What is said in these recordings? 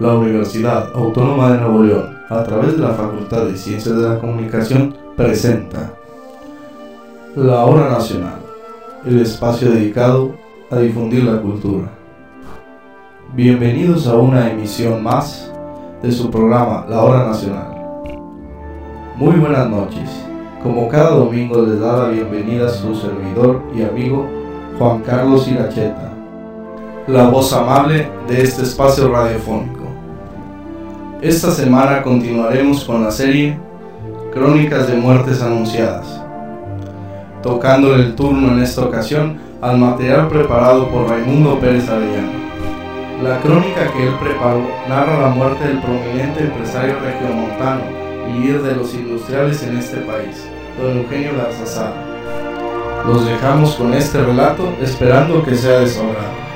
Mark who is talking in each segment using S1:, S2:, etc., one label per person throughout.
S1: La Universidad Autónoma de Nuevo León, a través de la Facultad de Ciencias de la Comunicación, presenta La Hora Nacional, el espacio dedicado a difundir la cultura. Bienvenidos a una emisión más de su programa La Hora Nacional. Muy buenas noches. Como cada domingo les da la bienvenida su servidor y amigo Juan Carlos Iracheta, la voz amable de este espacio radiofónico. Esta semana continuaremos con la serie Crónicas de Muertes Anunciadas, tocándole el turno en esta ocasión al material preparado por Raimundo Pérez Arellano. La crónica que él preparó narra la muerte del prominente empresario regiomontano y líder de los industriales en este país, don Eugenio Garzazada. Los dejamos con este relato esperando que sea de.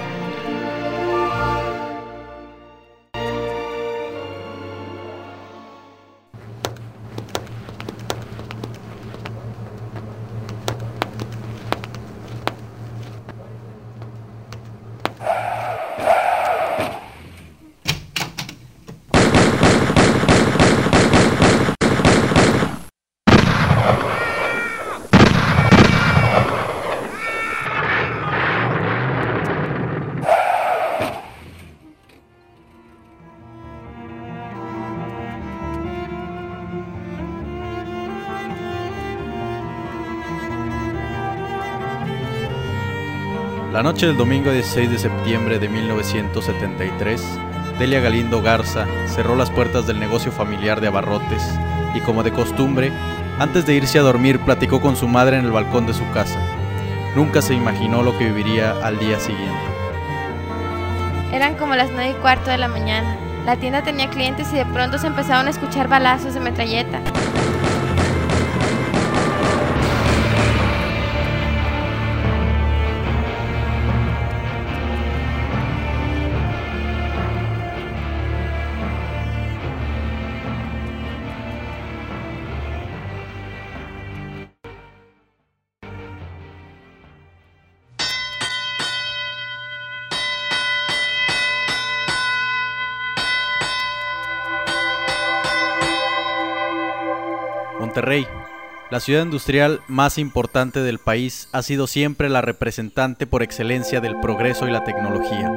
S2: La noche del domingo 16 de septiembre de 1973, Delia Galindo Garza cerró las puertas del negocio familiar de abarrotes y como de costumbre, antes de irse a dormir platicó con su madre en el balcón de su casa. Nunca se imaginó lo que viviría al día siguiente.
S3: Eran como las nueve y cuarto de la mañana. La tienda tenía clientes y de pronto se empezaron a escuchar balazos de metralleta.
S2: Monterrey, la ciudad industrial más importante del país, ha sido siempre la representante por excelencia del progreso y la tecnología.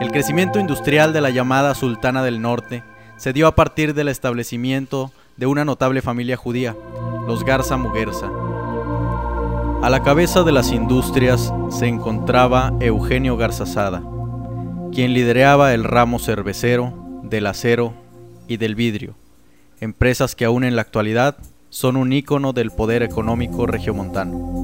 S2: El crecimiento industrial de la llamada Sultana del Norte se dio a partir del establecimiento de una notable familia judía, los Garza Muguerza. A la cabeza de las industrias se encontraba Eugenio Garzazada, quien lideraba el ramo cervecero, del acero y del vidrio, empresas que aún en la actualidad son un ícono del poder económico regiomontano.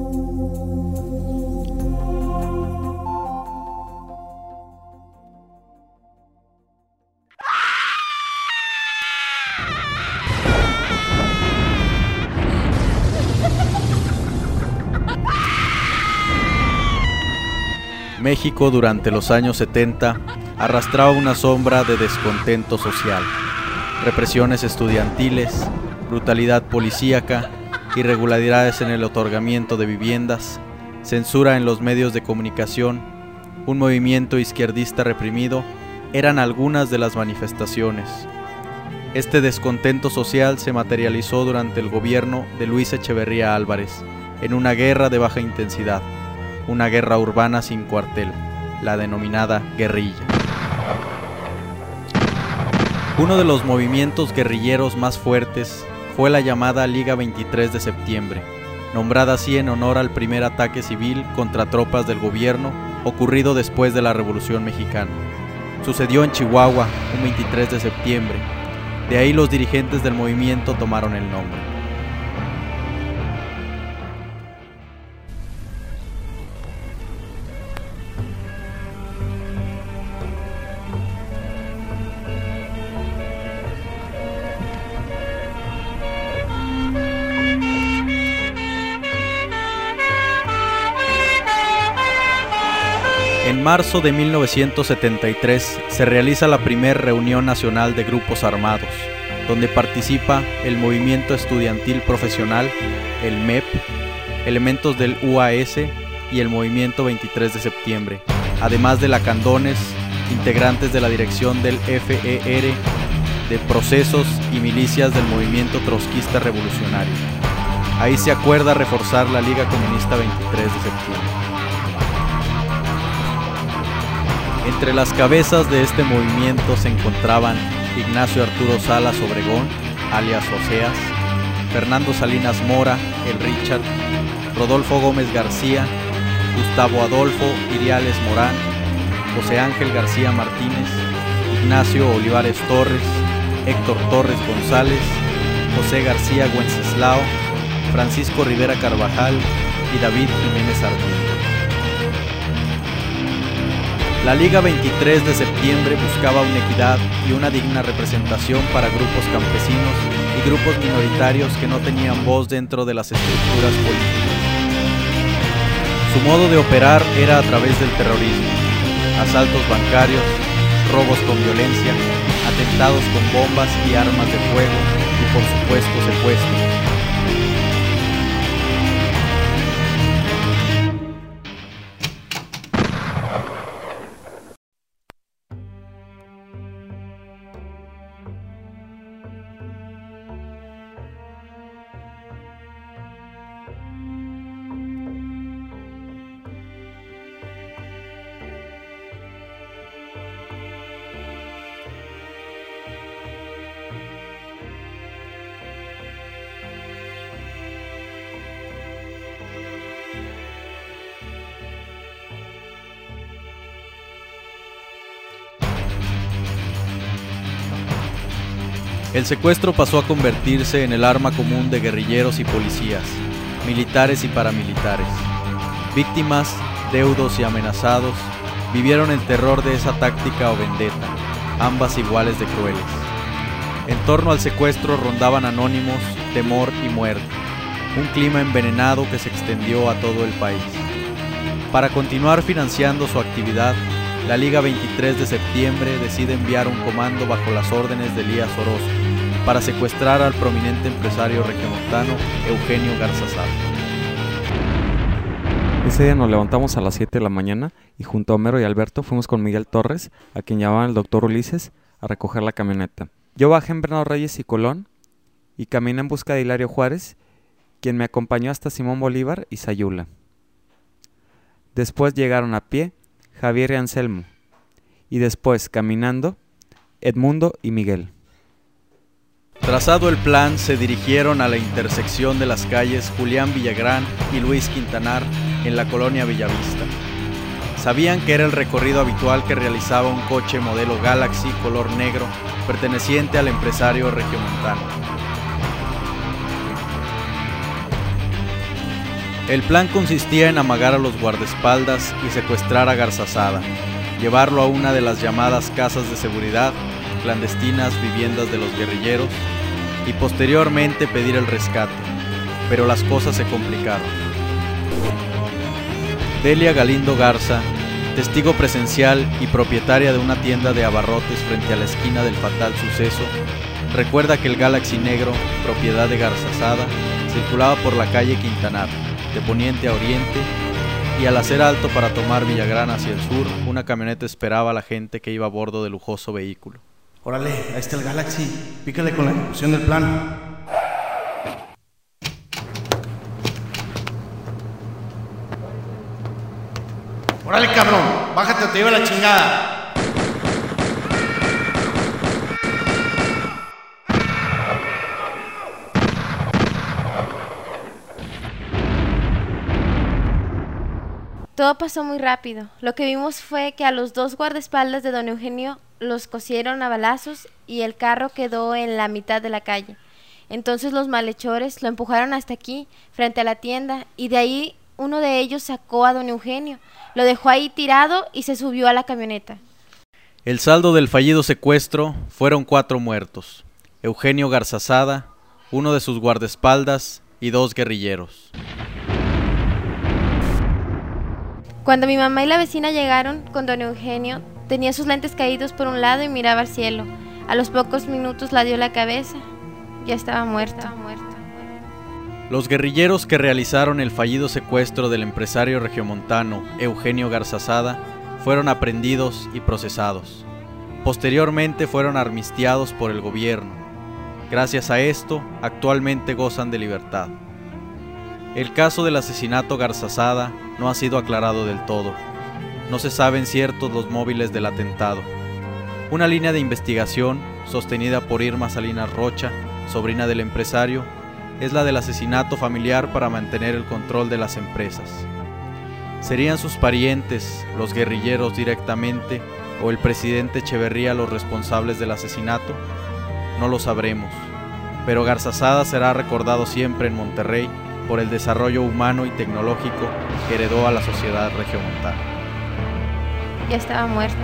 S2: México durante los años 70 arrastraba una sombra de descontento social, represiones estudiantiles, brutalidad policíaca, irregularidades en el otorgamiento de viviendas, censura en los medios de comunicación, un movimiento izquierdista reprimido, eran algunas de las manifestaciones. Este descontento social se materializó durante el gobierno de Luis Echeverría Álvarez, en una guerra de baja intensidad, una guerra urbana sin cuartel, la denominada guerrilla. Uno de los movimientos guerrilleros más fuertes fue la llamada Liga 23 de septiembre, nombrada así en honor al primer ataque civil contra tropas del gobierno ocurrido después de la Revolución Mexicana. Sucedió en Chihuahua un 23 de septiembre, de ahí los dirigentes del movimiento tomaron el nombre. Marzo de 1973 se realiza la primera reunión nacional de grupos armados, donde participa el movimiento estudiantil profesional, el MEP, elementos del UAS y el movimiento 23 de septiembre, además de Lacandones, integrantes de la dirección del FER, de procesos y milicias del movimiento trotskista revolucionario. Ahí se acuerda reforzar la Liga Comunista 23 de septiembre. Entre las cabezas de este movimiento se encontraban Ignacio Arturo Salas Obregón, alias Oseas, Fernando Salinas Mora, el Richard, Rodolfo Gómez García, Gustavo Adolfo Iriales Morán, José Ángel García Martínez, Ignacio Olivares Torres, Héctor Torres González, José García Wenceslao, Francisco Rivera Carvajal y David Jiménez Sarmiento. La Liga 23 de septiembre buscaba una equidad y una digna representación para grupos campesinos y grupos minoritarios que no tenían voz dentro de las estructuras políticas. Su modo de operar era a través del terrorismo, asaltos bancarios, robos con violencia, atentados con bombas y armas de fuego y por supuesto secuestros. El secuestro pasó a convertirse en el arma común de guerrilleros y policías, militares y paramilitares. Víctimas, deudos y amenazados vivieron el terror de esa táctica o vendetta, ambas iguales de crueles. En torno al secuestro rondaban anónimos, temor y muerte, un clima envenenado que se extendió a todo el país. Para continuar financiando su actividad, la Liga 23 de septiembre decide enviar un comando bajo las órdenes de Elías Orozco para secuestrar al prominente empresario regiomontano Eugenio Garzazada.
S4: Ese día nos levantamos a las 7 de la mañana y junto a Homero y Alberto fuimos con Miguel Torres, a quien llamaban el doctor Ulises, a recoger la camioneta. Yo bajé en Bernardo Reyes y Colón y caminé en busca de Hilario Juárez, quien me acompañó hasta Simón Bolívar y Sayula. Después llegaron a pie Javier y Anselmo, y después, caminando, Edmundo y Miguel.
S2: Trazado el plan, se dirigieron a la intersección de las calles Julián Villagrán y Luis Quintanar en la colonia Villavista. Sabían que era el recorrido habitual que realizaba un coche modelo Galaxy color negro perteneciente al empresario regiomontano. El plan consistía en amagar a los guardaespaldas y secuestrar a Garzazada, llevarlo a una de las llamadas casas de seguridad, clandestinas viviendas de los guerrilleros, y posteriormente pedir el rescate, pero las cosas se complicaron. Delia Galindo Garza, testigo presencial y propietaria de una tienda de abarrotes frente a la esquina del fatal suceso, recuerda que el Galaxy Negro, propiedad de Garzazada, circulaba por la calle Quintanar de poniente a oriente, y al hacer alto para tomar Villagrán hacia el sur, una camioneta esperaba a la gente que iba a bordo del lujoso vehículo.
S5: Órale, ahí está el Galaxy, pícale con la ejecución del plan. Órale, cabrón, bájate o te lleva la chingada.
S3: Todo pasó muy rápido. Lo que vimos fue que a los dos guardaespaldas de don Eugenio los cosieron a balazos y el carro quedó en la mitad de la calle. Entonces los malhechores lo empujaron hasta aquí, frente a la tienda, y de ahí uno de ellos sacó a don Eugenio, lo dejó ahí tirado y se subió a la camioneta.
S2: El saldo del fallido secuestro fueron cuatro muertos. Eugenio Garzazada, uno de sus guardaespaldas y dos guerrilleros.
S3: Cuando mi mamá y la vecina llegaron con don Eugenio, tenía sus lentes caídos por un lado y miraba al cielo. A los pocos minutos la dio la cabeza. Ya estaba muerta.
S2: Los guerrilleros que realizaron el fallido secuestro del empresario regiomontano Eugenio Garzazada fueron aprendidos y procesados. Posteriormente fueron armistiados por el gobierno. Gracias a esto, actualmente gozan de libertad. El caso del asesinato Garzazada no ha sido aclarado del todo. No se saben ciertos los móviles del atentado. Una línea de investigación, sostenida por Irma Salinas Rocha, sobrina del empresario, es la del asesinato familiar para mantener el control de las empresas. ¿Serían sus parientes, los guerrilleros directamente, o el presidente Echeverría los responsables del asesinato? No lo sabremos, pero Garzazada será recordado siempre en Monterrey por el desarrollo humano y tecnológico que heredó a la sociedad regiomontana.
S3: Ya estaba muerto.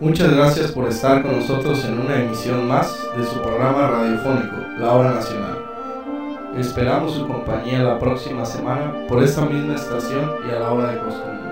S1: Muchas gracias por estar con nosotros en una emisión más de su programa radiofónico, La Hora Nacional. Esperamos su compañía la próxima semana por esta misma estación y a la hora de costumbre.